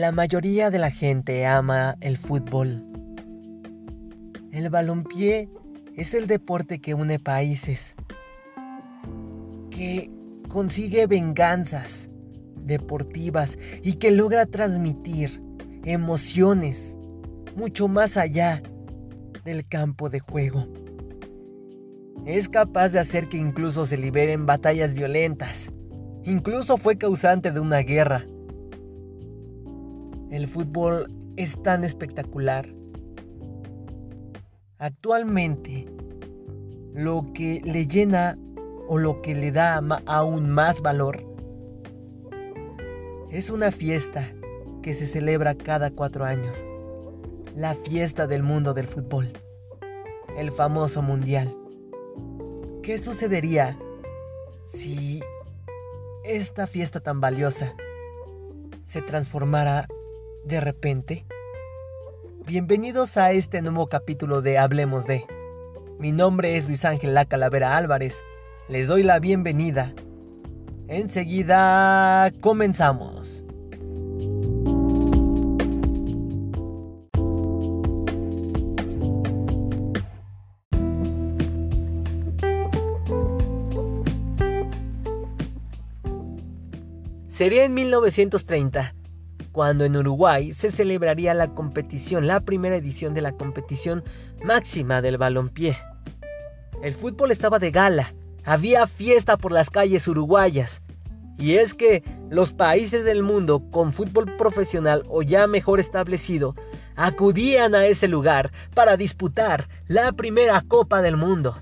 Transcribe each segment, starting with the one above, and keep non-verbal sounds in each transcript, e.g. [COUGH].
La mayoría de la gente ama el fútbol. El balompié es el deporte que une países, que consigue venganzas deportivas y que logra transmitir emociones mucho más allá del campo de juego. Es capaz de hacer que incluso se liberen batallas violentas. Incluso fue causante de una guerra el fútbol es tan espectacular. Actualmente, lo que le llena o lo que le da aún más valor es una fiesta que se celebra cada cuatro años. La fiesta del mundo del fútbol. El famoso mundial. ¿Qué sucedería si esta fiesta tan valiosa se transformara de repente? Bienvenidos a este nuevo capítulo de Hablemos de. Mi nombre es Luis Ángel La Calavera Álvarez. Les doy la bienvenida. Enseguida comenzamos. Sería en 1930 cuando en Uruguay se celebraría la competición, la primera edición de la competición máxima del balompié. El fútbol estaba de gala, había fiesta por las calles uruguayas. Y es que los países del mundo con fútbol profesional o ya mejor establecido acudían a ese lugar para disputar la primera Copa del Mundo.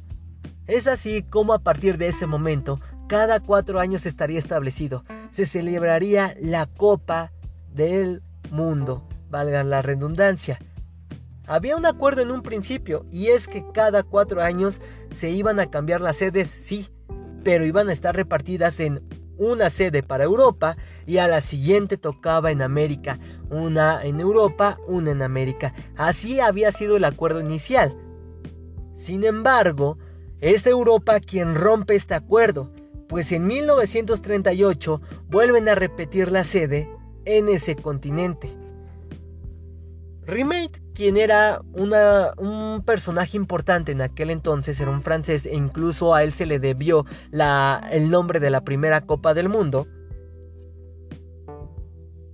Es así como a partir de ese momento, cada cuatro años estaría establecido, se celebraría la Copa del mundo, valga la redundancia. Había un acuerdo en un principio y es que cada cuatro años se iban a cambiar las sedes, sí, pero iban a estar repartidas en una sede para Europa y a la siguiente tocaba en América, una en Europa, una en América. Así había sido el acuerdo inicial. Sin embargo, es Europa quien rompe este acuerdo, pues en 1938 vuelven a repetir la sede en ese continente. Remate, quien era un personaje importante en aquel entonces, era un francés e incluso a él se le debió el nombre de la primera Copa del Mundo,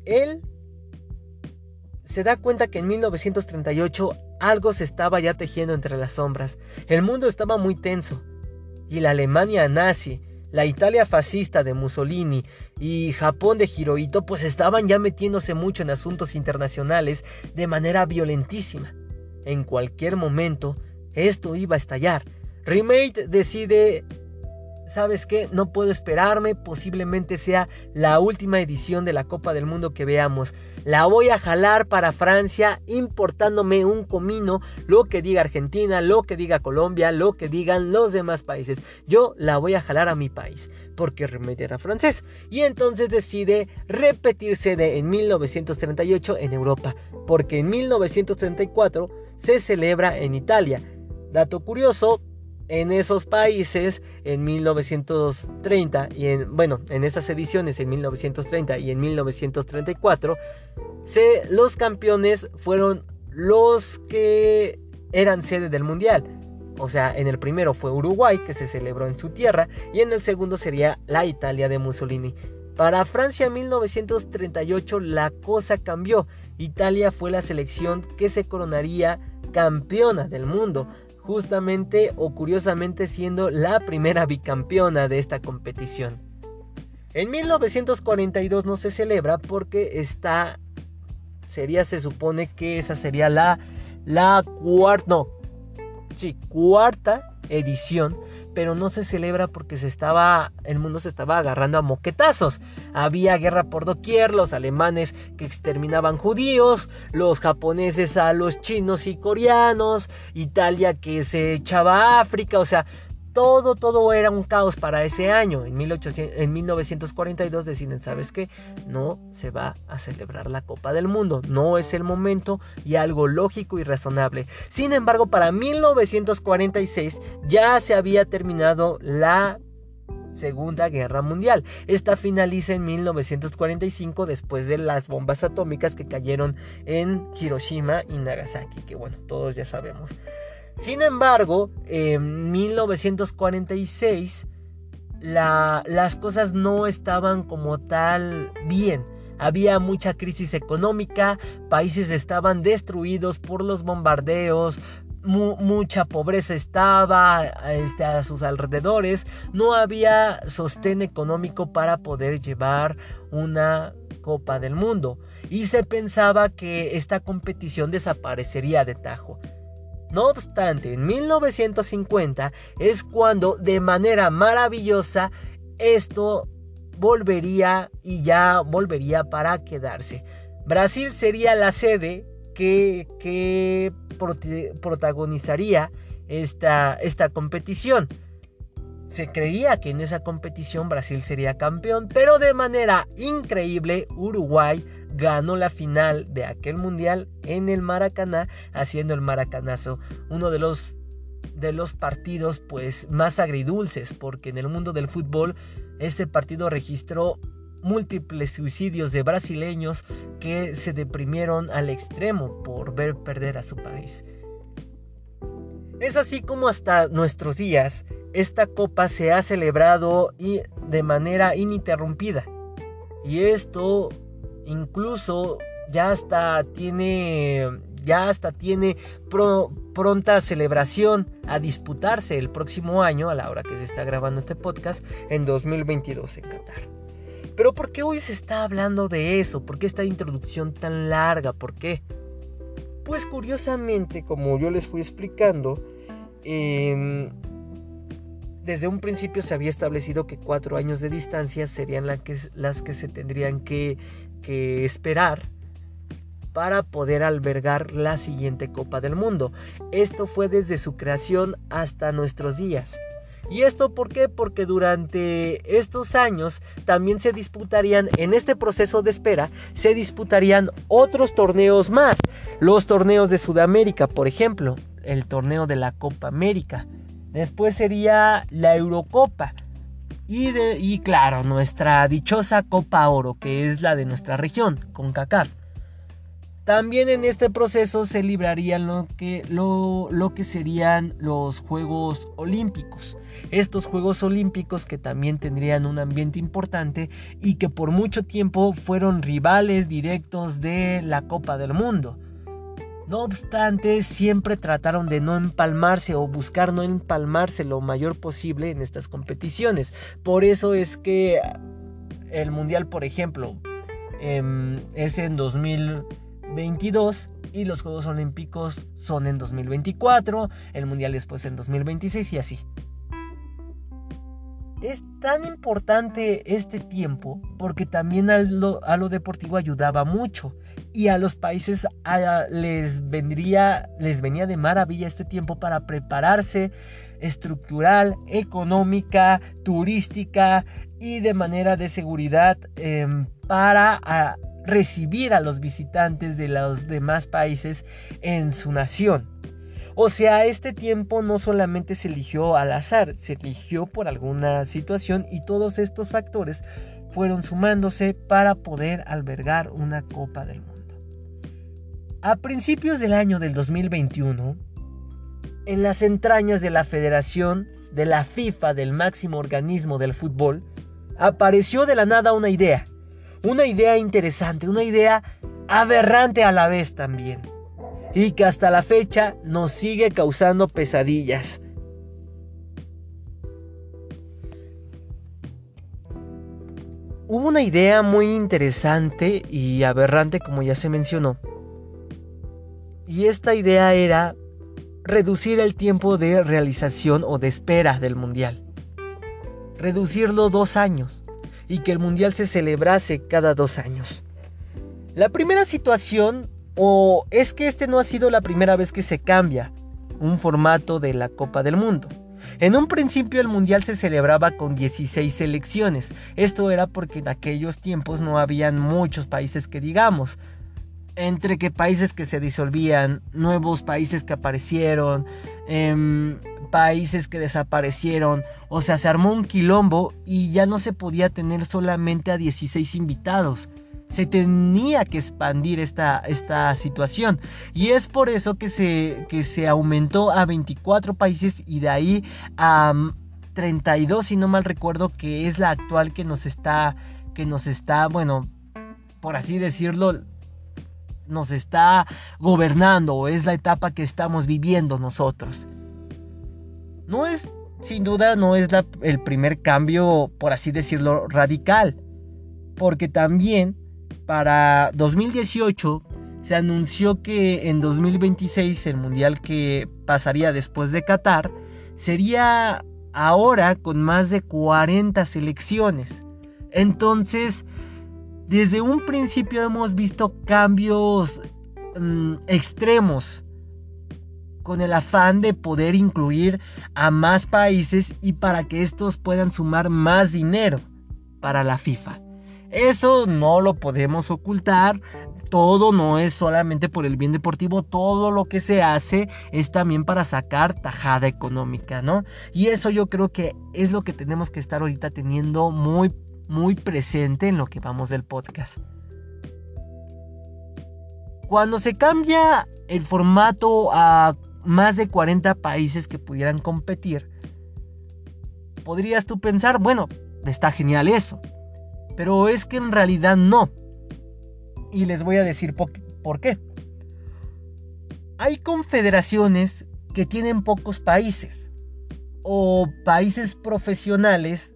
él se da cuenta que en 1938 algo se estaba ya tejiendo entre las sombras. El mundo estaba muy tenso y la Alemania nazi la Italia fascista de Mussolini y Japón de Hirohito pues estaban ya metiéndose mucho en asuntos internacionales de manera violentísima. En cualquier momento esto iba a estallar. Remate decide ¿sabes qué? No puedo esperarme, posiblemente sea la última edición de la Copa del Mundo que veamos. La voy a jalar para Francia importándome un comino, lo que diga Argentina, lo que diga Colombia, lo que digan los demás países. Yo la voy a jalar a mi país, porque Remedy era francés. Y entonces decide repetir sede en 1938 en Europa, porque en 1934 se celebra en Italia. Dato curioso, en esos países en 1930 y en bueno en esas ediciones en 1930 y en 1934 se, los campeones fueron los que eran sede del mundial. O sea en el primero fue Uruguay que se celebró en su tierra y en el segundo sería la Italia de Mussolini. Para Francia 1938 la cosa cambió. Italia fue la selección que se coronaría campeona del mundo justamente o curiosamente siendo la primera bicampeona de esta competición. En 1942 no se celebra porque está sería se supone que esa sería la la sí, cuarta edición pero no se celebra porque se estaba, el mundo se estaba agarrando a moquetazos. Había guerra por doquier, los alemanes que exterminaban judíos, los japoneses a los chinos y coreanos, Italia que se echaba a África, o sea, todo, todo era un caos para ese año. En, 1800, en 1942 deciden, ¿sabes qué? No se va a celebrar la Copa del Mundo. No es el momento y algo lógico y razonable. Sin embargo, para 1946 ya se había terminado la Segunda Guerra Mundial. Esta finaliza en 1945 después de las bombas atómicas que cayeron en Hiroshima y Nagasaki, que bueno, todos ya sabemos. Sin embargo, en 1946 las cosas no estaban como tal bien. Había mucha crisis económica, países estaban destruidos por los bombardeos, mucha pobreza estaba este, a sus alrededores, no había sostén económico para poder llevar una Copa del Mundo y se pensaba que esta competición desaparecería de tajo. No obstante, en 1950 es cuando de manera maravillosa esto volvería y ya volvería para quedarse. Brasil sería la sede que, que protagonizaría esta, esta competición. Se creía que en esa competición Brasil sería campeón, pero de manera increíble Uruguay ganó la final de aquel mundial en el Maracaná, haciendo el Maracanazo uno de los de los partidos pues más agridulces, porque en el mundo del fútbol este partido registró múltiples suicidios de brasileños que se deprimieron al extremo por ver perder a su país. Es así como hasta nuestros días esta copa se ha celebrado de manera ininterrumpida. Y esto incluso ya hasta tiene ya hasta tiene pronta celebración a disputarse el próximo año, a la hora que se está grabando este podcast, en 2022 en Qatar. Pero ¿por qué hoy se está hablando de eso? ¿Por qué esta introducción tan larga? ¿Por qué? Pues curiosamente, como yo les fui explicando, em, desde un principio se había establecido que cuatro años de distancia serían las que se tendrían que esperar para poder albergar la siguiente Copa del Mundo. Esto fue desde su creación hasta nuestros días. ¿Y esto por qué? Porque durante estos años también se disputarían, en este proceso de espera, se disputarían otros torneos más. Los torneos de Sudamérica, por ejemplo, el torneo de la Copa América. Después sería la Eurocopa. Y, y claro, nuestra dichosa Copa Oro, que es la de nuestra región, con CACAF. También en este proceso se librarían lo que, lo, que serían los Juegos Olímpicos. Estos Juegos Olímpicos que también tendrían un ambiente importante y que por mucho tiempo fueron rivales directos de la Copa del Mundo. No obstante, siempre trataron de no empalmarse o buscar no empalmarse lo mayor posible en estas competiciones. Por eso es que el Mundial, por ejemplo, em, es en 2000. 22 y los Juegos Olímpicos son en 2024, el Mundial después en 2026 y así. Es tan importante este tiempo porque también a lo, deportivo ayudaba mucho y a los países les, vendría, les venía de maravilla este tiempo para prepararse estructural, económica, turística y de manera de seguridad em, para recibir a los visitantes de los demás países en su nación. O sea, este tiempo no solamente se eligió al azar, se eligió por alguna situación y todos estos factores fueron sumándose para poder albergar una Copa del Mundo. A principios del año del 2021, en las entrañas de la Federación de la FIFA, del máximo organismo del fútbol, apareció de la nada una idea una idea interesante, una idea aberrante a la vez también. Y que hasta la fecha nos sigue causando pesadillas. Hubo una idea muy interesante y aberrante como ya se mencionó. Y esta idea era reducir el tiempo de realización o de espera del mundial. Reducirlo dos años y que el Mundial se celebrase cada dos años. La primera situación, o es que este no ha sido la primera vez que se cambia un formato de la Copa del Mundo. En un principio el Mundial se celebraba con 16 selecciones. Esto era porque en aquellos tiempos no habían muchos países que digamos. Entre que países que se disolvían, nuevos países que aparecieron, em, países que desaparecieron, o sea, se armó un quilombo y ya no se podía tener solamente a 16 invitados. Se tenía que expandir esta, esta situación. Y es por eso que se, que se aumentó a 24 países y de ahí a 32, si no mal recuerdo, que es la actual que nos está, que nos está, bueno, por así decirlo, nos está gobernando o es la etapa que estamos viviendo nosotros. No es, sin duda, no es el primer cambio, por así decirlo, radical, porque también para 2018 se anunció que en 2026 el mundial que pasaría después de Qatar sería ahora con más de 40 selecciones. Entonces, desde un principio hemos visto cambios mm, extremos con el afán de poder incluir a más países y para que estos puedan sumar más dinero para la FIFA. Eso no lo podemos ocultar. Todo no es solamente por el bien deportivo, todo lo que se hace es también para sacar tajada económica, ¿no? Y eso yo creo que es lo que tenemos que estar ahorita teniendo muy muy presente en lo que vamos del podcast. Cuando se cambia el formato a más de 40 países que pudieran competir, podrías tú pensar, bueno, está genial eso. Pero es que en realidad no. Y les voy a decir por qué. Hay confederaciones que tienen pocos países o países profesionales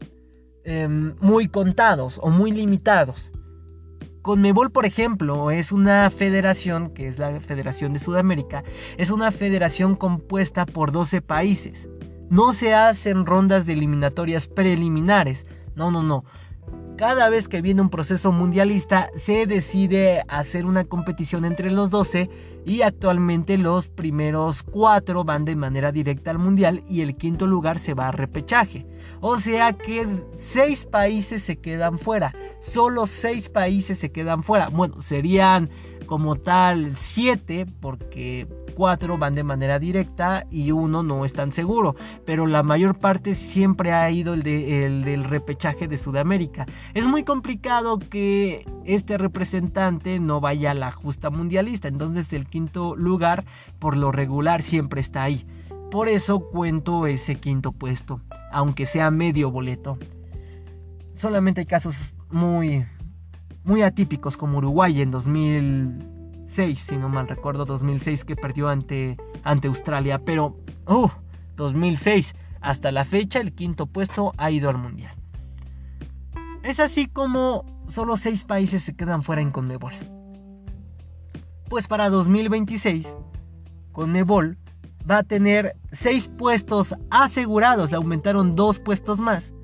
Em, muy contados o muy limitados. Conmebol, por ejemplo, es una federación, que es la Federación de Sudamérica, es una federación compuesta por 12 países. No se hacen rondas de eliminatorias preliminares. No, no, no. Cada vez que viene un proceso mundialista se decide hacer una competición entre los 12 y actualmente los primeros 4 van de manera directa al mundial y el quinto lugar se va a repechaje. O sea que 6 países se quedan fuera. Solo 6 países se quedan fuera. Bueno, serían como tal 7 porque 4 van de manera directa y uno no es tan seguro. Pero la mayor parte siempre ha ido el, del repechaje de Sudamérica. Es muy complicado que este representante no vaya a la justa mundialista. Entonces el quinto lugar por lo regular siempre está ahí. Por eso cuento ese quinto puesto, aunque sea medio boleto. Solamente hay casos muy muy atípicos como Uruguay en 2006, si no mal recuerdo, 2006 que perdió ante, ante Australia, pero uh, 2006 hasta la fecha el quinto puesto ha ido al mundial. Es así como solo 6 países se quedan fuera en Conmebol. Pues para 2026 Conmebol va a tener 6 puestos asegurados, le aumentaron 2 puestos más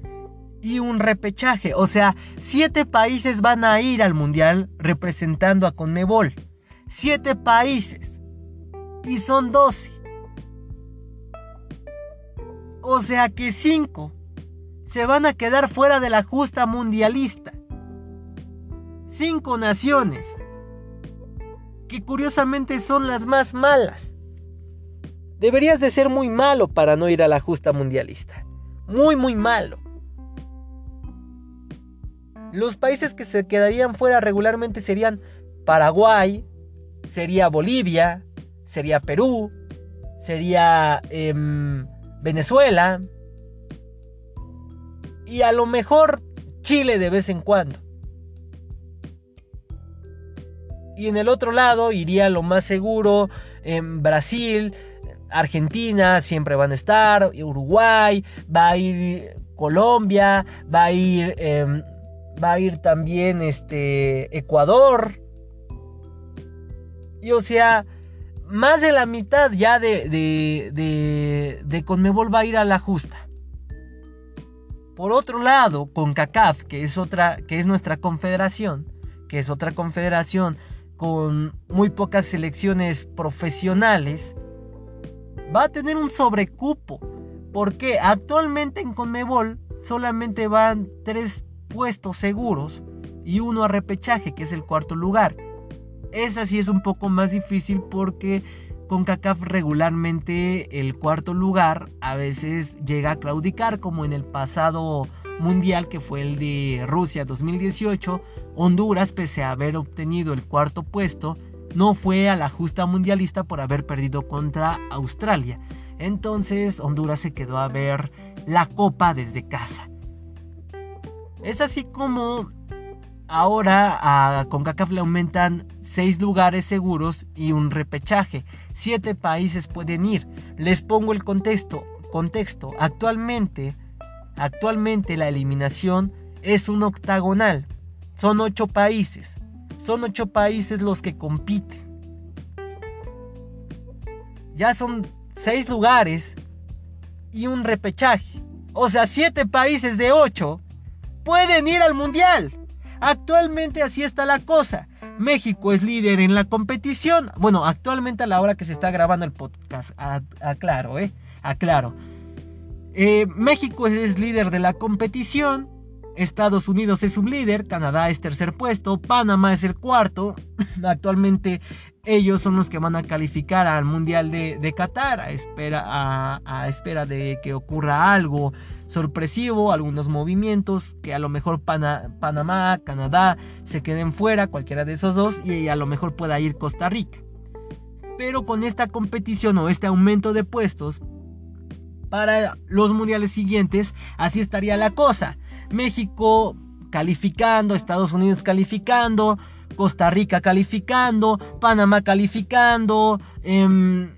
y un repechaje. O sea, siete países van a ir al Mundial representando a Conmebol. Siete países. Y son 12. O sea que cinco se van a quedar fuera de la justa mundialista. Cinco naciones. Que curiosamente son las más malas. Deberías de ser muy malo para no ir a la justa mundialista. Muy, muy malo. Los países que se quedarían fuera regularmente serían Paraguay, sería Bolivia, sería Perú, sería em, Venezuela y a lo mejor Chile de vez en cuando. Y en el otro lado iría lo más seguro en Brasil, Argentina siempre van a estar, Uruguay, va a ir Colombia, va a ir em, va a ir también este Ecuador. Y o sea, más de la mitad ya de, de, de, Conmebol va a ir a la justa. Por otro lado, con CACAF, que es otra, que es nuestra confederación, que es otra confederación con muy pocas selecciones profesionales, va a tener un sobrecupo. Porque actualmente en Conmebol solamente van tres puestos seguros y uno a repechaje, que es el cuarto lugar. Esa sí es un poco más difícil porque CONCACAF regularmente el cuarto lugar a veces llega a claudicar como en el pasado mundial que fue el de Rusia 2018, Honduras pese a haber obtenido el cuarto puesto no fue a la justa mundialista por haber perdido contra Australia. Entonces Honduras se quedó a ver la copa desde casa. Es así como ahora a CONCACAF le aumentan 6 lugares seguros y un repechaje. 7 países pueden ir. Les pongo el contexto. contexto. Actualmente, actualmente la eliminación es un octagonal. Son 8 países. Son 8 países los que compiten. Ya son 6 lugares y un repechaje. O sea, 7 países de 8 pueden ir al mundial. Actualmente así está la cosa. México es líder en la competición. Bueno, actualmente a la hora que se está grabando el podcast. Aclaro, ¿eh? Aclaro. Eh, México es líder de la competición. Estados Unidos es líder, Canadá es tercer puesto, Panamá es el cuarto. [CLEARS THROAT] Actualmente ellos son los que van a calificar al Mundial de, Qatar a espera, a espera de que ocurra algo sorpresivo, algunos movimientos que a lo mejor Panamá, Canadá se queden fuera, cualquiera de esos dos, y a lo mejor pueda ir Costa Rica. Pero con esta competición o este aumento de puestos, para los mundiales siguientes, así estaría la cosa. México calificando, Estados Unidos calificando, Costa Rica calificando, Panamá calificando, em,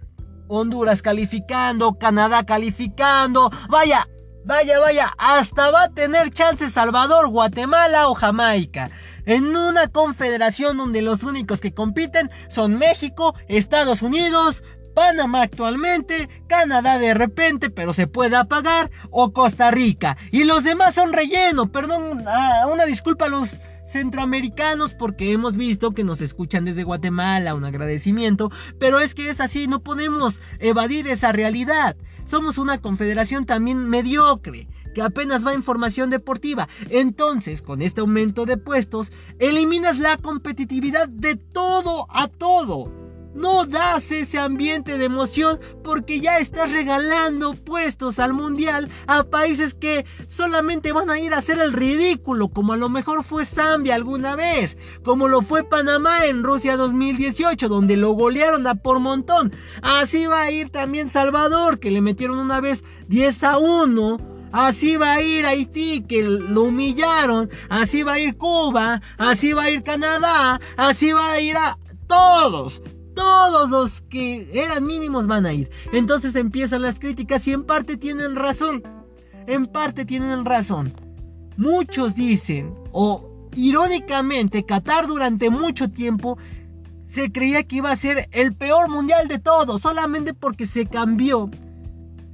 Honduras calificando, Canadá calificando. Vaya, Vaya, vaya, hasta va a tener chance Salvador, Guatemala o Jamaica. En una confederación donde los únicos que compiten son México, Estados Unidos, Panamá actualmente, Canadá de repente, pero se puede apagar, o Costa Rica. Y los demás son relleno, perdón, ah, una disculpa a los centroamericanos porque hemos visto que nos escuchan desde Guatemala, un agradecimiento, pero es que es así, no podemos evadir esa realidad. Somos una confederación también mediocre que apenas va a información deportiva. Entonces, con este aumento de puestos, eliminas la competitividad de todo a todo no das ese ambiente de emoción porque ya estás regalando puestos al mundial a países que solamente van a ir a hacer el ridículo, como a lo mejor fue Zambia alguna vez, como lo fue Panamá en Rusia 2018, donde lo golearon a por montón. Así va a ir también Salvador, que le metieron una vez 10 a 1. Así va a ir Haití, que lo humillaron. Así va a ir Cuba. Así va a ir Canadá. Así va a ir a todos todos los que eran mínimos van a ir. Entonces empiezan las críticas y en parte tienen razón. En parte tienen razón. Muchos dicen, o irónicamente, Qatar durante mucho tiempo se creía que iba a ser el peor mundial de todos, solamente porque se cambió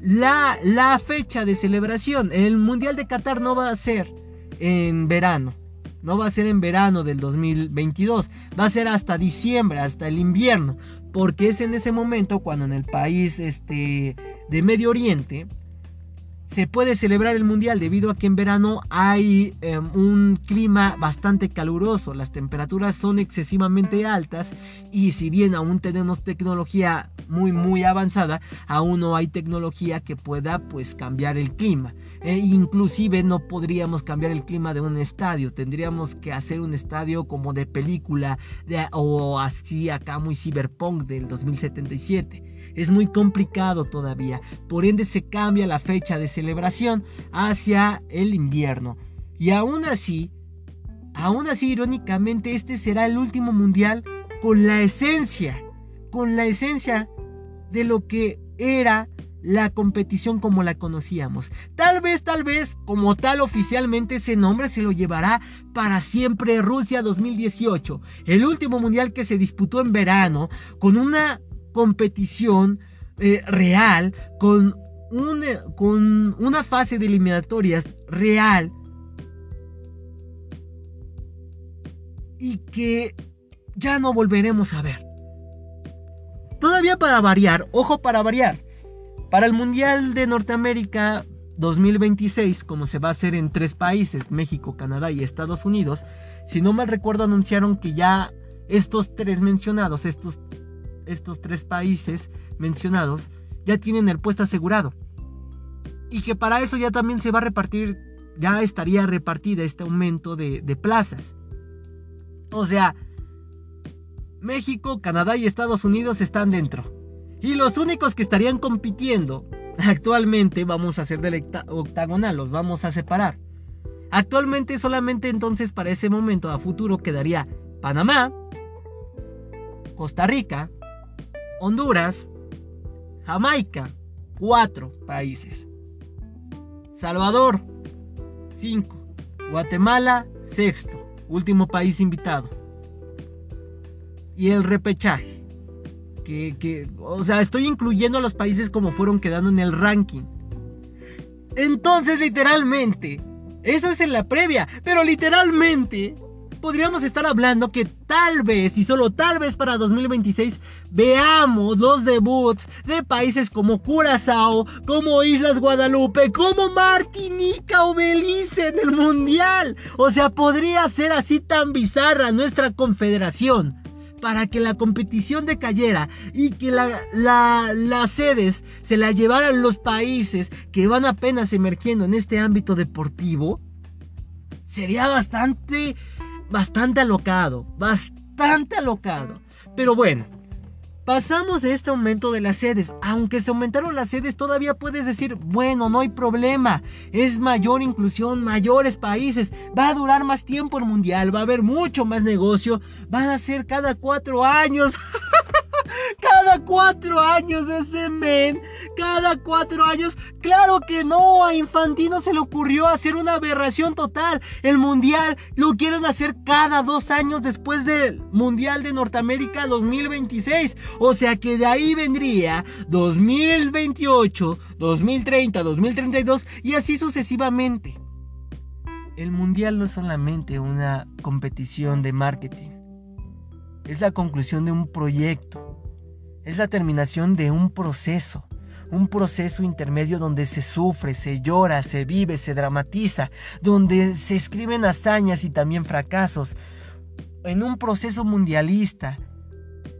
la, la fecha de celebración. El mundial de Qatar no va a ser en verano no va a ser en verano del 2022, va a ser hasta diciembre, hasta el invierno, porque es en ese momento cuando en el país este, de Medio Oriente se puede celebrar el mundial debido a que en verano hay em, un clima bastante caluroso, las temperaturas son excesivamente altas y si bien aún tenemos tecnología muy muy avanzada, aún no hay tecnología que pueda pues cambiar el clima. E inclusive no podríamos cambiar el clima de un estadio, tendríamos que hacer un estadio como de película o así acá muy cyberpunk del 2077 es muy complicado todavía, por ende se cambia la fecha de celebración hacia el invierno. Y aún así, aún así irónicamente, este será el último mundial con la esencia, con la esencia de lo que era la competición como la conocíamos. Tal vez, tal vez, como tal oficialmente ese nombre se lo llevará para siempre Rusia 2018, el último mundial que se disputó en verano, con una competición eh, real, con, con una fase de eliminatorias real y que ya no volveremos a ver. Todavía para variar, ojo para variar, para el Mundial de Norteamérica 2026, como se va a hacer en tres países, México, Canadá y Estados Unidos, si no mal recuerdo anunciaron que ya estos tres mencionados, estos estos tres países mencionados ya tienen el puesto asegurado. Y que para eso ya también se va a repartir, ya estaría repartida este aumento de, plazas. O sea, México, Canadá y Estados Unidos están dentro. Y los únicos que estarían compitiendo [LAUGHS] actualmente, vamos a hacer del octagonal, los vamos a separar. Actualmente solamente entonces para ese momento a futuro quedaría Panamá, Costa Rica, Honduras, Jamaica, cuatro países. Salvador, cinco. Guatemala, sexto, último país invitado. Y el repechaje. Que, que, o sea, estoy incluyendo a los países como fueron quedando en el ranking. Entonces, literalmente, eso es en la previa, pero literalmente podríamos estar hablando que tal vez y solo tal vez para 2026 veamos los debuts de países como Curazao, como Islas Guadalupe, como Martinica o Belice en el Mundial. O sea, podría ser así tan bizarra nuestra confederación para que la competición decayera y que las sedes se la llevaran los países que van apenas emergiendo en este ámbito deportivo, sería bastante bastante alocado, bastante alocado. Pero bueno, pasamos de este aumento de las sedes. Aunque se aumentaron las sedes, todavía puedes decir, bueno, no hay problema. Es mayor inclusión, mayores países. Va a durar más tiempo el mundial, va a haber mucho más negocio. Van a ser cada cuatro años. [LAUGHS] Cada cuatro años ese men. Cada cuatro años. Claro que no. A Infantino se le ocurrió hacer una aberración total. El mundial lo quieren hacer cada dos años después del Mundial de Norteamérica 2026. O sea que de ahí vendría 2028, 2030, 2032 y así sucesivamente. El mundial no es solamente una competición de marketing. Es la conclusión de un proyecto es la terminación de un proceso, un proceso intermedio donde se sufre, se llora, se vive, se dramatiza, donde se escriben hazañas y también fracasos. En un proceso mundialista,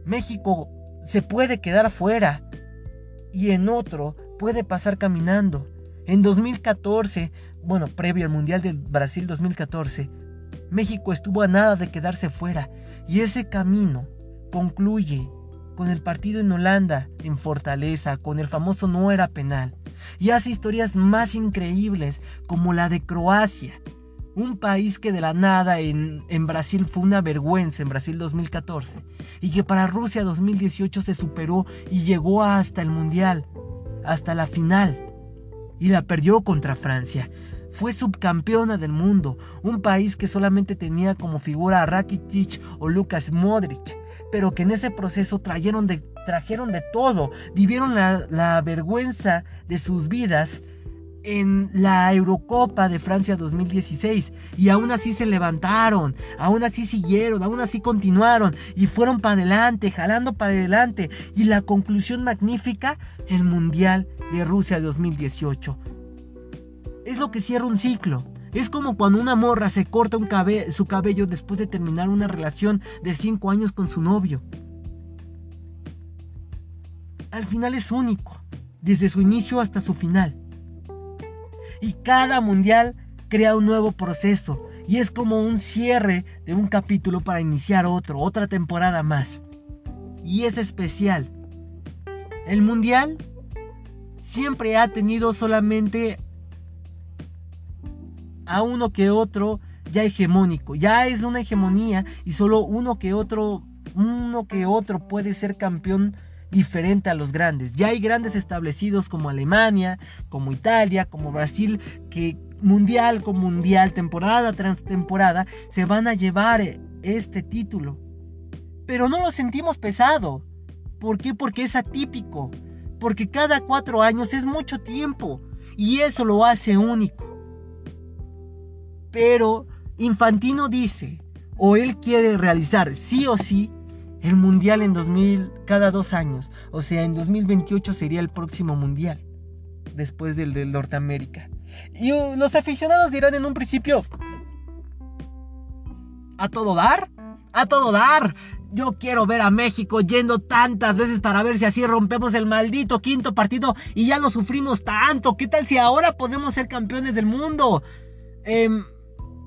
México se puede quedar fuera y en otro puede pasar caminando. En 2014, bueno, previo al Mundial de Brasil 2014, México estuvo a nada de quedarse fuera y ese camino concluye con el partido en Holanda, en Fortaleza, con el famoso no era penal. Y hace historias más increíbles, como la de Croacia, un país que de la nada en, Brasil fue una vergüenza en Brasil 2014 y que para Rusia 2018 se superó y llegó hasta el Mundial, hasta la final y la perdió contra Francia. Fue subcampeona del mundo, un país que solamente tenía como figura a Rakitic o Lucas Modric pero que en ese proceso trajeron de, trajeron de todo, vivieron la, la vergüenza de sus vidas en la Eurocopa de Francia 2016 y aún así se levantaron, aún así siguieron, aún así continuaron y fueron para adelante, jalando para adelante y la conclusión magnífica, el Mundial de Rusia 2018. Es lo que cierra un ciclo. Es como cuando una morra se corta un su cabello después de terminar una relación de 5 años con su novio. Al final es único, desde su inicio hasta su final. Y cada mundial crea un nuevo proceso y es como un cierre de un capítulo para iniciar otro, otra temporada más. Y es especial. El mundial siempre ha tenido solamente a uno que otro ya hegemónico. Ya es una hegemonía y solo uno que otro, uno que otro puede ser campeón diferente a los grandes. Ya hay grandes establecidos como Alemania, como Italia, como Brasil, que mundial con mundial, temporada tras temporada, se van a llevar este título. Pero no lo sentimos pesado. ¿Por qué? Porque es atípico. Porque cada cuatro años es mucho tiempo. Y eso lo hace único. Pero Infantino dice, o él quiere realizar sí o sí el mundial en 2000 cada dos años. O sea, en 2028 sería el próximo mundial, después del de Norteamérica. Y uh, los aficionados dirán en un principio, a todo dar, a todo dar. yo quiero ver a México yendo tantas veces para ver si así rompemos el maldito quinto partido y ya lo sufrimos tanto. ¿Qué tal si ahora podemos ser campeones del mundo? Em,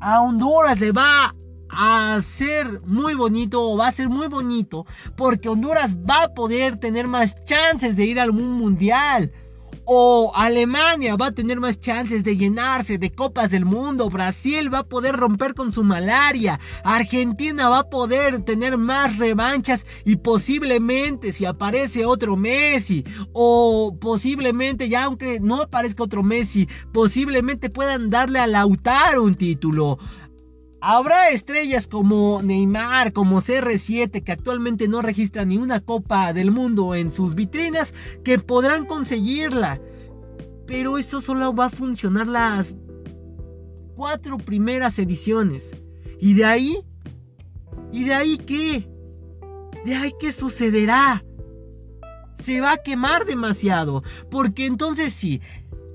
a Honduras le va a ser muy bonito, va a ser muy bonito, porque Honduras va a poder tener más chances de ir al mundial. O Alemania va a tener más chances de llenarse de copas del mundo. Brasil va a poder romper con su malaria. Argentina va a poder tener más revanchas y posiblemente si aparece otro Messi o posiblemente ya aunque no aparezca otro Messi, posiblemente puedan darle a Lautaro un título. Habrá estrellas como Neymar, como CR7, que actualmente no registran ni una Copa del Mundo en sus vitrinas, que podrán conseguirla. Pero esto solo va a funcionar las cuatro primeras ediciones. ¿Y de ahí? ¿Y de ahí qué? ¿De ahí qué sucederá? Se va a quemar demasiado. Porque entonces sí,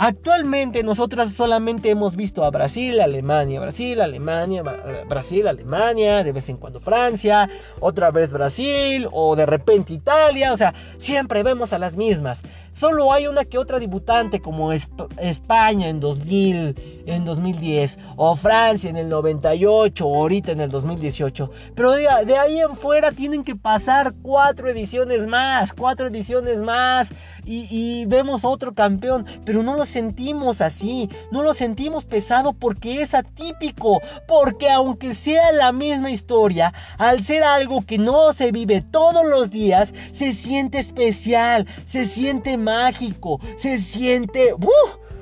Actualmente nosotras solamente hemos visto a Brasil, Alemania, Brasil, Alemania, Brasil, Alemania, de vez en cuando Francia, otra vez Brasil o de repente Italia, o sea, siempre vemos a las mismas. Solo hay una que otra debutante como España en 2000, en 2010 o Francia en el 98 o ahorita en el 2018. Pero de, de ahí en fuera tienen que pasar cuatro ediciones más, cuatro ediciones más y, vemos otro campeón, pero no lo sentimos así, no lo sentimos pesado porque es atípico, porque aunque sea la misma historia, al ser algo que no se vive todos los días, se siente especial, se siente mágico, se siente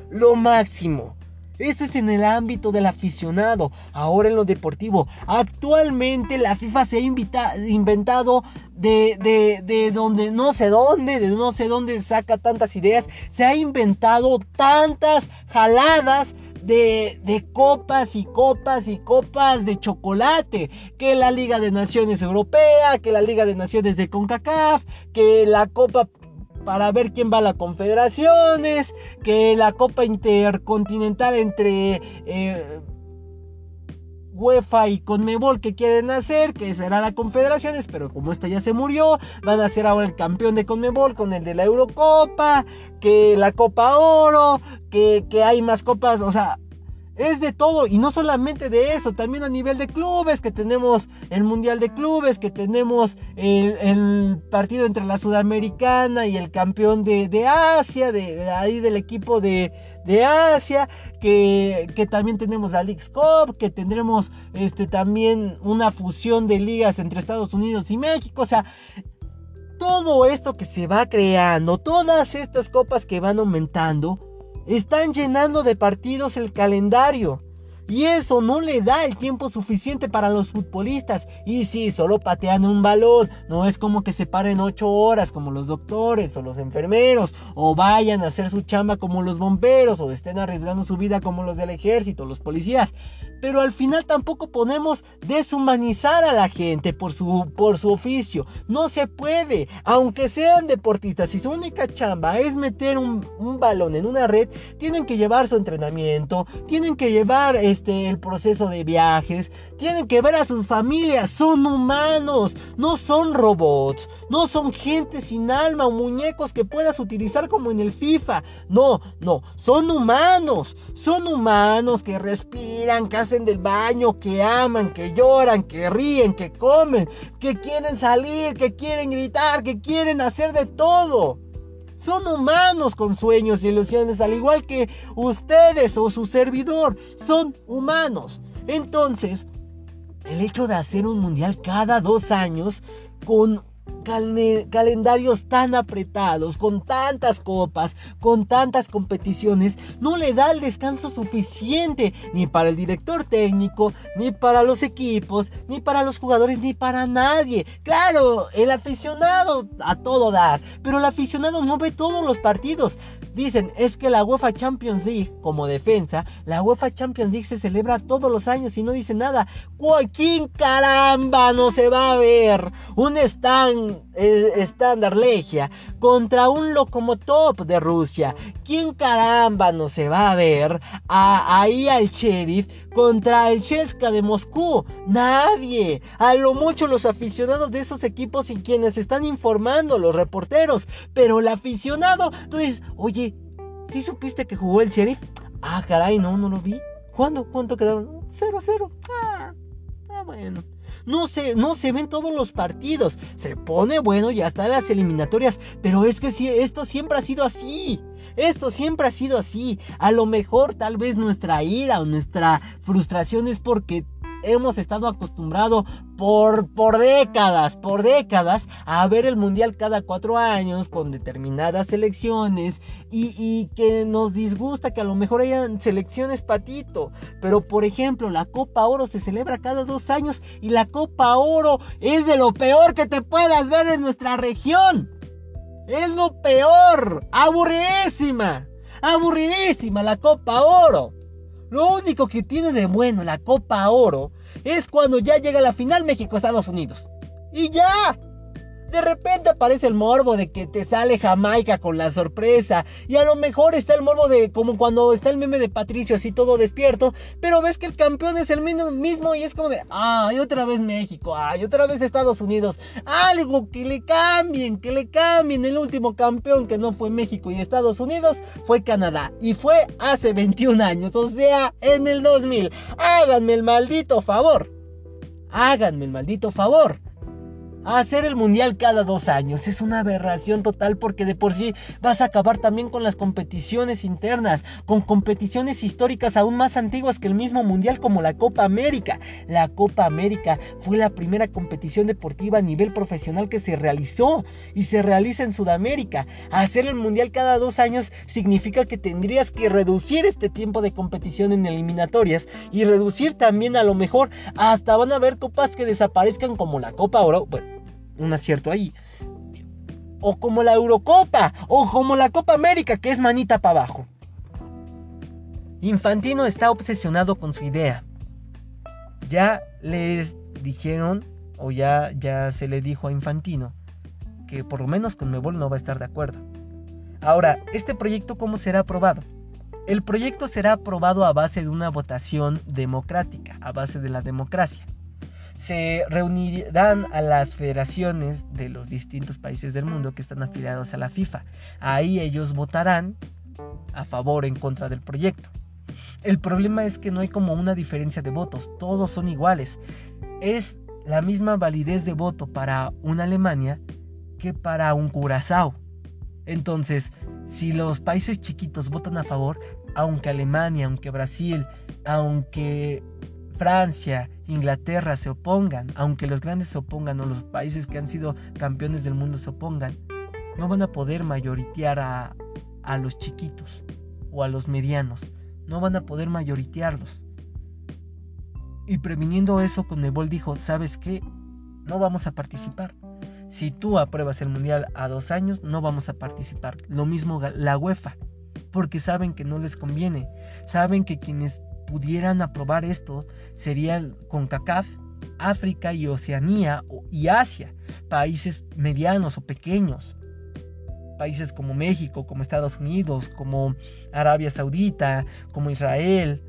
lo máximo. Esto es en el ámbito del aficionado, ahora en lo deportivo. Actualmente la FIFA se ha inventado de, de, de donde no sé dónde, de no sé dónde saca tantas ideas. Se ha inventado tantas jaladas de, de, copas y copas y copas de chocolate. Que la Liga de Naciones Europea, que la Liga de Naciones de CONCACAF, que la Copa para ver quién va a las confederaciones, que la Copa Intercontinental entre eh, UEFA y Conmebol que quieren hacer, que será la confederaciones, pero como esta ya se murió, van a ser ahora el campeón de Conmebol con el de la Eurocopa, que la Copa Oro, que, que hay más copas, o sea, es de todo y no solamente de eso, también a nivel de clubes, que tenemos el Mundial de Clubes, que tenemos el, partido entre la Sudamericana y el campeón de, Asia, de, ahí del equipo de, Asia, que, que, también tenemos la League Cup, que tendremos este, también una fusión de ligas entre Estados Unidos y México, o sea, todo esto que se va creando, todas estas copas que van aumentando, están llenando de partidos el calendario. Y eso no le da el tiempo suficiente para los futbolistas. Y si solo patean un balón. No es como que se paren 8 horas como los doctores o los enfermeros. O vayan a hacer su chamba como los bomberos. O estén arriesgando su vida como los del ejército, los policías pero al final tampoco podemos deshumanizar a la gente por su, por su oficio. No se puede, aunque sean deportistas, si su única chamba es meter un, balón en una red, tienen que llevar su entrenamiento, tienen que llevar este, el proceso de viajes, tienen que ver a sus familias, son humanos, no son robots, no son gente sin alma o muñecos que puedas utilizar como en el FIFA. No, no, son humanos, son humanos que respiran, que hacen del baño, que aman, que lloran, que ríen, que comen, que quieren salir, que quieren gritar, que quieren hacer de todo. Son humanos con sueños y ilusiones, al igual que ustedes o su servidor. Son humanos. Entonces, el hecho de hacer un mundial cada dos años con calendarios tan apretados, con tantas copas, con tantas competiciones, no le da el descanso suficiente ni para el director técnico, ni para los equipos, ni para los jugadores, ni para nadie. Claro, el aficionado a todo dar, pero el aficionado no ve todos los partidos. Dicen, es que la UEFA Champions League, como defensa, la UEFA Champions League se celebra todos los años y no dice nada. ¿Quién caramba no se va a ver un stand estándar Legia contra un Lokomotov de Rusia. ¿Quién caramba no se va a ver ahí al sheriff contra el Chelska de Moscú? Nadie. A lo mucho los aficionados de esos equipos y quienes están informando, los reporteros. Pero el aficionado, tú dices, oye, ¿sí supiste que jugó el sheriff? Ah, caray, no, no lo vi. ¿Cuándo? ¿Cuánto quedaron? 0-0. Ah, ah, bueno. No se, no se ven todos los partidos. Se pone bueno ya está las eliminatorias. Pero es que sí, esto siempre ha sido así. Esto siempre ha sido así. A lo mejor tal vez nuestra ira o nuestra frustración es porque hemos estado acostumbrados por, por décadas, por décadas, a ver el mundial cada cuatro años con determinadas selecciones y, y, que nos disgusta que a lo mejor hayan selecciones patito. Pero por ejemplo, la Copa Oro se celebra cada dos años y la Copa Oro es de lo peor que te puedas ver en nuestra región. Es lo peor. Aburridísima. Aburridísima la Copa Oro. Lo único que tiene de bueno la Copa Oro es cuando ya llega la final México-Estados Unidos. Y ya. De repente aparece el morbo de que te sale Jamaica con la sorpresa. Y a lo mejor está el morbo de como cuando está el meme de Patricio así todo despierto. Pero ves que el campeón es el mismo y es como de, ay, otra vez México, ay, otra vez Estados Unidos. Algo que le cambien, que le cambien. El último campeón que no fue México y Estados Unidos fue Canadá. Y fue hace 21 años, o sea, en el 2000. Háganme el maldito favor. Háganme el maldito favor hacer el mundial cada dos años. Es una aberración total porque de por sí vas a acabar también con las competiciones internas, con competiciones históricas aún más antiguas que el mismo mundial como la Copa América. La Copa América fue la primera competición deportiva a nivel profesional que se realizó y se realiza en Sudamérica. Hacer el mundial cada dos años significa que tendrías que reducir este tiempo de competición en eliminatorias y reducir también a lo mejor hasta van a haber copas que desaparezcan como la Copa Oro. Un acierto ahí. O como la Eurocopa, o como la Copa América, que es manita para abajo. Infantino está obsesionado con su idea. Ya les dijeron, o ya, ya se le dijo a Infantino, que por lo menos con Mebol no va a estar de acuerdo. Ahora, ¿este proyecto cómo será aprobado? El proyecto será aprobado a base de una votación democrática, a base de la democracia se reunirán a las federaciones de los distintos países del mundo que están afiliados a la FIFA. Ahí ellos votarán a favor o en contra del proyecto. El problema es que no hay como una diferencia de votos, todos son iguales. Es la misma validez de voto para una Alemania que para un Curazao. Entonces, si los países chiquitos votan a favor, aunque Alemania, aunque Brasil, aunque Francia, Inglaterra se opongan, aunque los grandes se opongan o los países que han sido campeones del mundo se opongan, no van a poder mayoritear a, a los chiquitos o a los medianos. No van a poder mayoritearlos. Y previniendo eso, Conmebol dijo, ¿sabes qué? No vamos a participar. Si tú apruebas el mundial a dos años, no vamos a participar. Lo mismo la UEFA, porque saben que no les conviene. Saben que quienes pudieran aprobar esto serían CONCACAF, África y Oceanía y Asia, países medianos o pequeños. Países como México, como Estados Unidos, como Arabia Saudita, como Israel,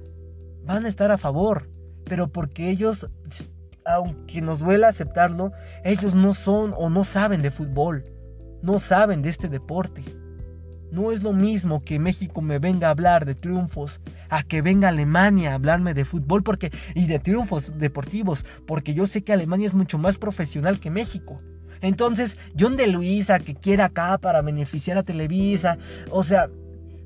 van a estar a favor, pero porque ellos, aunque nos duela aceptarlo, ellos no son o no saben de fútbol, no saben de este deporte. No es lo mismo que México me venga a hablar de triunfos a que venga Alemania a hablarme de fútbol porque y de triunfos deportivos, porque yo sé que Alemania es mucho más profesional que México. Entonces, John de Luisa que quiera acá para beneficiar a Televisa, o sea,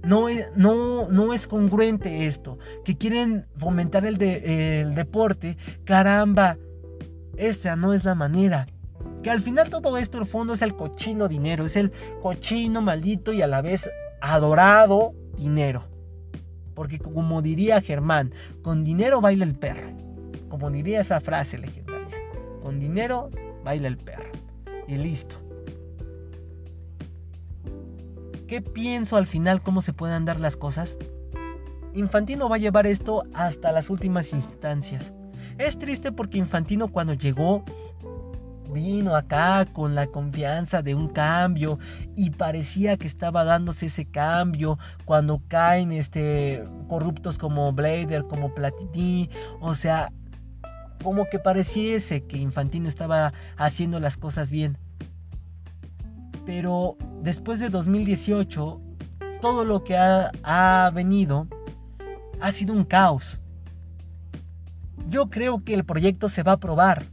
no es, no, no es congruente esto. Que quieren fomentar el, el deporte, caramba, esta no es la manera. Que al final todo esto, el fondo, es el cochino dinero. Es el cochino maldito y a la vez adorado dinero. Porque como diría Germán, con dinero baila el perro. Como diría esa frase legendaria. Con dinero baila el perro. Y listo. ¿Qué pienso al final cómo se pueden dar las cosas? Infantino va a llevar esto hasta las últimas instancias. Es triste porque Infantino cuando llegó vino acá con la confianza de un cambio y parecía que estaba dándose ese cambio cuando caen este corruptos como Blader, como Platini, o sea, como que pareciese que Infantino estaba haciendo las cosas bien. Pero después de 2018, todo lo que ha, ha venido ha sido un caos. Yo creo que el proyecto se va a aprobar,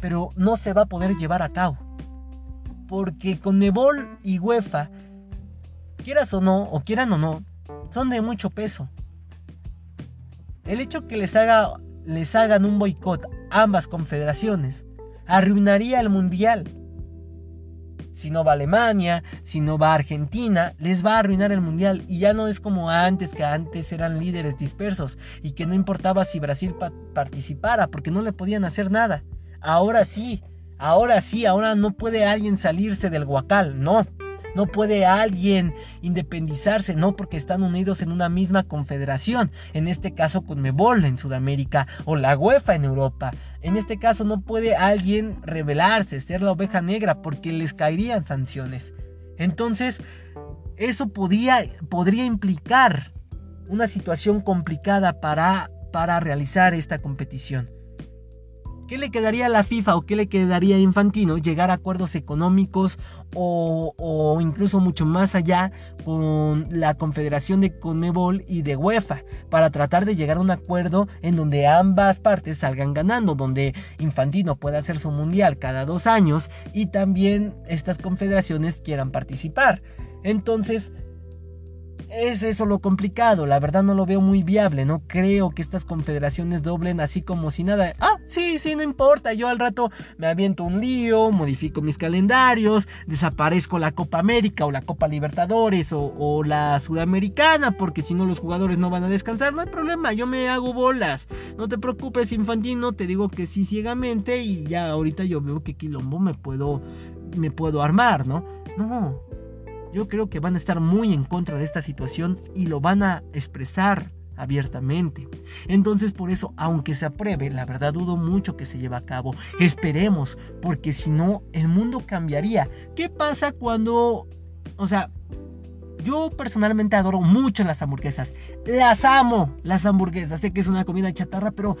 pero no se va a poder llevar a cabo. Porque con Nebol y UEFA, quieras o no, o quieran o no, son de mucho peso. El hecho que les, haga, les hagan un boicot ambas confederaciones arruinaría el mundial si no va Alemania, si no va Argentina, les va a arruinar el mundial. Y ya no es como antes, que antes eran líderes dispersos y que no importaba si Brasil participara porque no le podían hacer nada. Ahora sí, ahora sí, ahora no puede alguien salirse del guacal, no. No puede alguien independizarse, no porque están unidos en una misma confederación, en este caso con Mebol en Sudamérica o la UEFA en Europa. En este caso no puede alguien rebelarse, ser la oveja negra, porque les caerían sanciones. Entonces, eso podría, podría implicar una situación complicada para, para realizar esta competición. ¿Qué le quedaría a la FIFA o qué le quedaría a Infantino? Llegar a acuerdos económicos o, incluso mucho más allá con la Confederación de Conmebol y de UEFA para tratar de llegar a un acuerdo en donde ambas partes salgan ganando, donde Infantino pueda hacer su mundial cada dos años y también estas confederaciones quieran participar. Entonces, es eso lo complicado, la verdad no lo veo muy viable, no creo que estas confederaciones doblen así como si nada. Ah, sí, sí, no importa, yo al rato me aviento un lío, modifico mis calendarios, desaparezco la Copa América o la Copa Libertadores o, o la Sudamericana, porque si no los jugadores no van a descansar, no hay problema, yo me hago bolas. No te preocupes, Infantino, te digo que sí ciegamente y ya ahorita yo veo que quilombo me puedo, me puedo armar, ¿no? No, yo creo que van a estar muy en contra de esta situación y lo van a expresar abiertamente. Entonces por eso, aunque se apruebe, la verdad dudo mucho que se lleve a cabo. Esperemos, porque si no, el mundo cambiaría. ¿Qué pasa cuando... O sea, yo personalmente adoro mucho las hamburguesas. Las amo, las hamburguesas. Sé que es una comida chatarra, pero...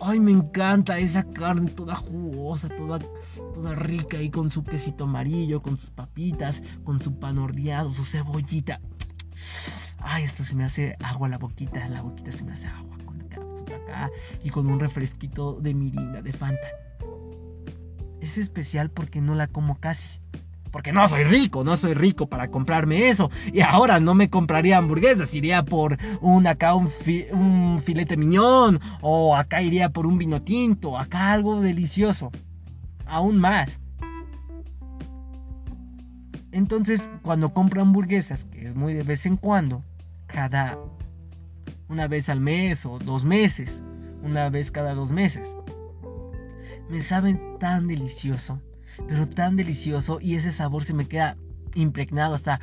Ay, me encanta esa carne toda jugosa, toda toda rica ahí con su quesito amarillo, con sus papitas, con su pan horneado, su cebollita. Ay, esto se me hace agua la boquita, la boquita se me hace agua con acá y con un refresquito de mirinda, de Fanta. Es especial porque no la como casi. Porque no soy rico, no soy rico para comprarme eso. Y ahora no me compraría hamburguesas, iría por un acá un, un filete miñón. O acá iría por un vino tinto, acá algo delicioso aún más. Entonces, cuando compro hamburguesas, que es muy de vez en cuando, cada una vez al mes o dos meses, una vez cada dos meses, me saben tan delicioso, pero tan delicioso y ese sabor se me queda impregnado hasta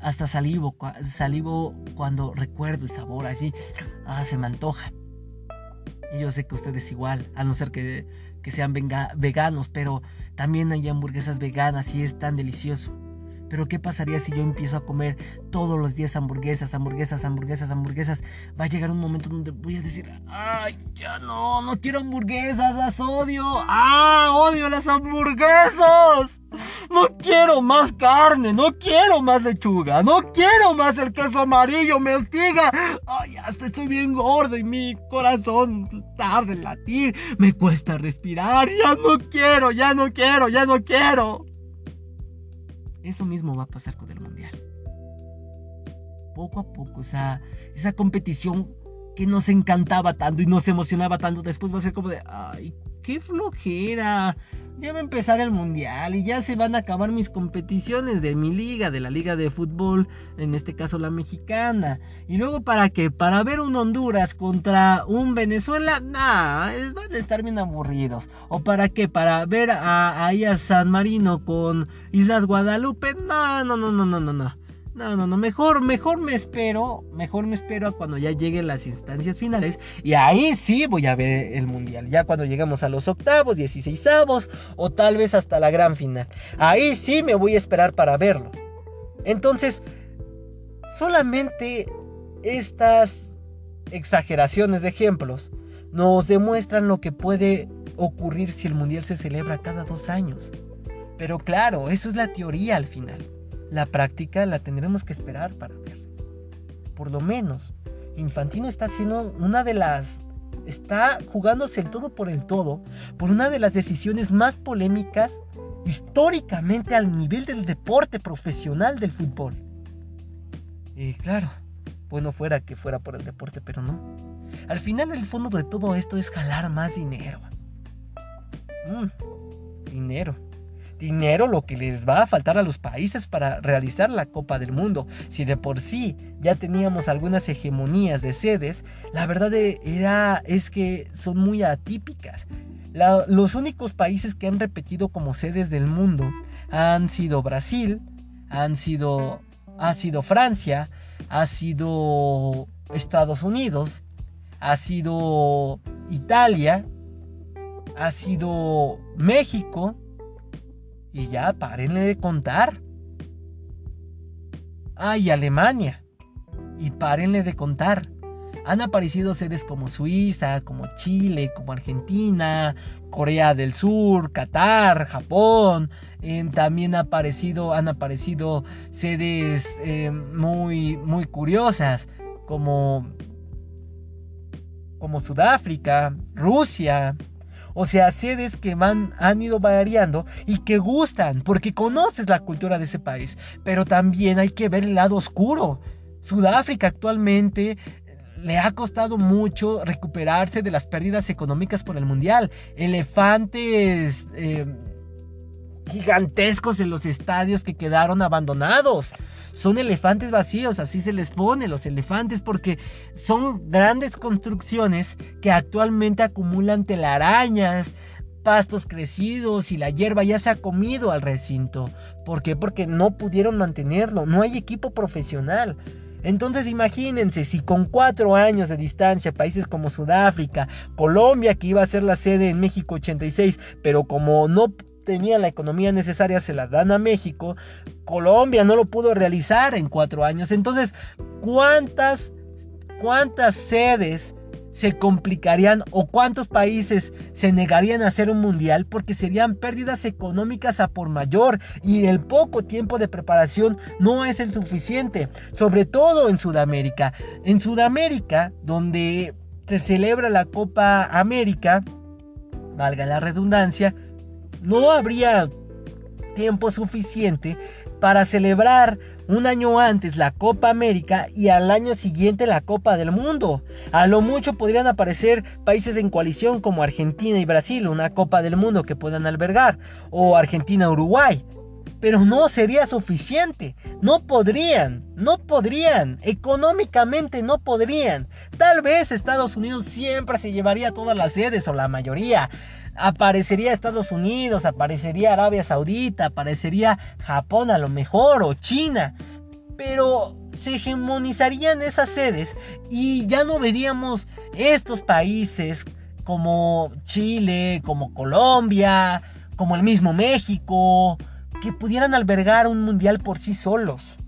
hasta salivo, salivo cuando recuerdo el sabor así, ah, se me antoja. Y yo sé que ustedes igual, a no ser que que sean veganos, pero también hay hamburguesas veganas y es tan delicioso. Pero ¿qué pasaría si yo empiezo a comer todos los días hamburguesas, hamburguesas, hamburguesas, hamburguesas? Va a llegar un momento donde voy a decir, ay, ya no, no quiero hamburguesas, las odio. Ah, odio las hamburguesas. No quiero más carne, no quiero más lechuga, no quiero más el queso amarillo, me hostiga. Ay, hasta estoy bien gordo y mi corazón tarda en latir, me cuesta respirar, ya no quiero, ya no quiero, ya no quiero. Eso mismo va a pasar con el mundial. Poco a poco, o sea, esa competición que nos encantaba tanto y nos emocionaba tanto, después va a ser como de, ay, qué flojera. Ya va a empezar el mundial y ya se van a acabar mis competiciones de mi liga, de la liga de fútbol, en este caso la mexicana. Y luego para qué? Para ver un Honduras contra un Venezuela, nah, van a estar bien aburridos. O para qué? Para ver a, ahí a San Marino con Islas Guadalupe, no, no, no, no, no, no, no. No, no, no, mejor, mejor me espero, mejor me espero a cuando ya lleguen las instancias finales y ahí sí voy a ver el mundial, ya cuando llegamos a los octavos, dieciséisavos o tal vez hasta la gran final. Ahí sí me voy a esperar para verlo. Entonces, solamente estas exageraciones de ejemplos nos demuestran lo que puede ocurrir si el mundial se celebra cada dos años. Pero claro, eso es la teoría al final. La práctica la tendremos que esperar para ver. Por lo menos, Infantino está haciendo una de las... Está jugándose el todo por el todo por una de las decisiones más polémicas históricamente al nivel del deporte profesional del fútbol. Y claro, bueno fuera que fuera por el deporte, pero no. Al final el fondo de todo esto es jalar más dinero. Mm, dinero dinero lo que les va a faltar a los países para realizar la Copa del Mundo. Si de por sí ya teníamos algunas hegemonías de sedes, la verdad era, es que son muy atípicas. los únicos países que han repetido como sedes del mundo han sido Brasil, han sido, ha sido Francia, ha sido Estados Unidos, ha sido Italia, ha sido México, y ya, párenle de contar. Ah, Alemania. Y párenle de contar. Han aparecido sedes como Suiza, como Chile, como Argentina, Corea del Sur, Qatar, Japón. también ha aparecido, han aparecido sedes eh, muy, muy curiosas como, como Sudáfrica, Rusia, o sea, sedes que van, han ido variando y que gustan, porque conoces la cultura de ese país. Pero también hay que ver el lado oscuro. Sudáfrica actualmente eh, le ha costado mucho recuperarse de las pérdidas económicas por el mundial. Elefantes eh, gigantescos en los estadios que quedaron abandonados son elefantes vacíos, así se les pone los elefantes porque son grandes construcciones que actualmente acumulan telarañas, pastos crecidos y la hierba ya se ha comido al recinto. ¿Por qué? Porque no pudieron mantenerlo, no hay equipo profesional. Entonces imagínense si con cuatro años de distancia países como Sudáfrica, Colombia que iba a ser la sede en México 86, pero como no tenían la economía necesaria se la dan a México. Colombia no lo pudo realizar en cuatro años. Entonces, ¿cuántas, cuántas sedes se complicarían o cuántos países se negarían a hacer un mundial porque serían pérdidas económicas a por mayor y el poco tiempo de preparación no es el suficiente, sobre todo en Sudamérica. En Sudamérica, donde se celebra la Copa América, valga la redundancia, no habría tiempo suficiente para celebrar un año antes la Copa América y al año siguiente la Copa del Mundo. A lo mucho podrían aparecer países en coalición como Argentina y Brasil, una Copa del Mundo que puedan albergar, o Argentina-Uruguay. Pero no sería suficiente, no podrían, no podrían, económicamente no podrían. Tal vez Estados Unidos siempre se llevaría todas las sedes o la mayoría, aparecería Estados Unidos, aparecería Arabia Saudita, aparecería Japón a lo mejor o China. Pero se hegemonizarían esas sedes y ya no veríamos estos países como Chile, como Colombia, como el mismo México, que pudieran albergar un mundial por sí solos.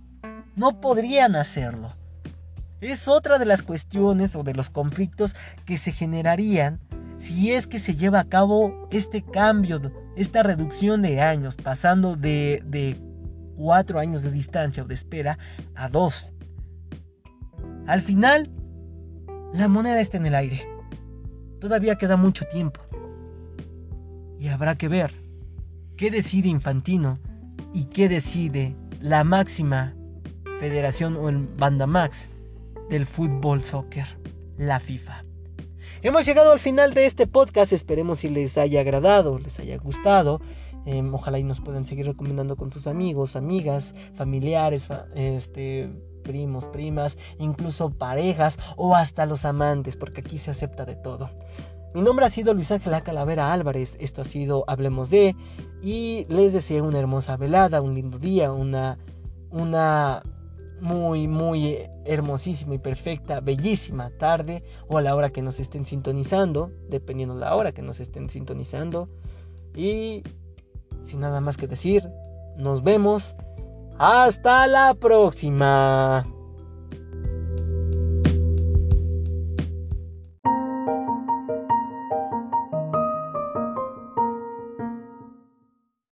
No podrían hacerlo. Es otra de las cuestiones o de los conflictos que se generarían si es que se lleva a cabo este cambio, esta reducción de años, pasando de, cuatro años de distancia o de espera a dos. Al final, la moneda está en el aire. Todavía queda mucho tiempo. Y habrá que ver qué decide Infantino y qué decide la máxima federación o el Bandamax del fútbol soccer, la FIFA. Hemos llegado al final de este podcast. Esperemos si les haya agradado, les haya gustado. Em, ojalá y nos puedan seguir recomendando con sus amigos, amigas, familiares, este, primos, primas, incluso parejas o hasta los amantes, porque aquí se acepta de todo. Mi nombre ha sido Luis Ángel Calavera Álvarez. Esto ha sido Hablemos de. Y les deseo una hermosa velada, un lindo día, una, una muy, muy hermosísima y perfecta, bellísima tarde o a la hora que nos estén sintonizando, dependiendo de la hora que nos estén sintonizando. Y sin nada más que decir, nos vemos. Hasta la próxima.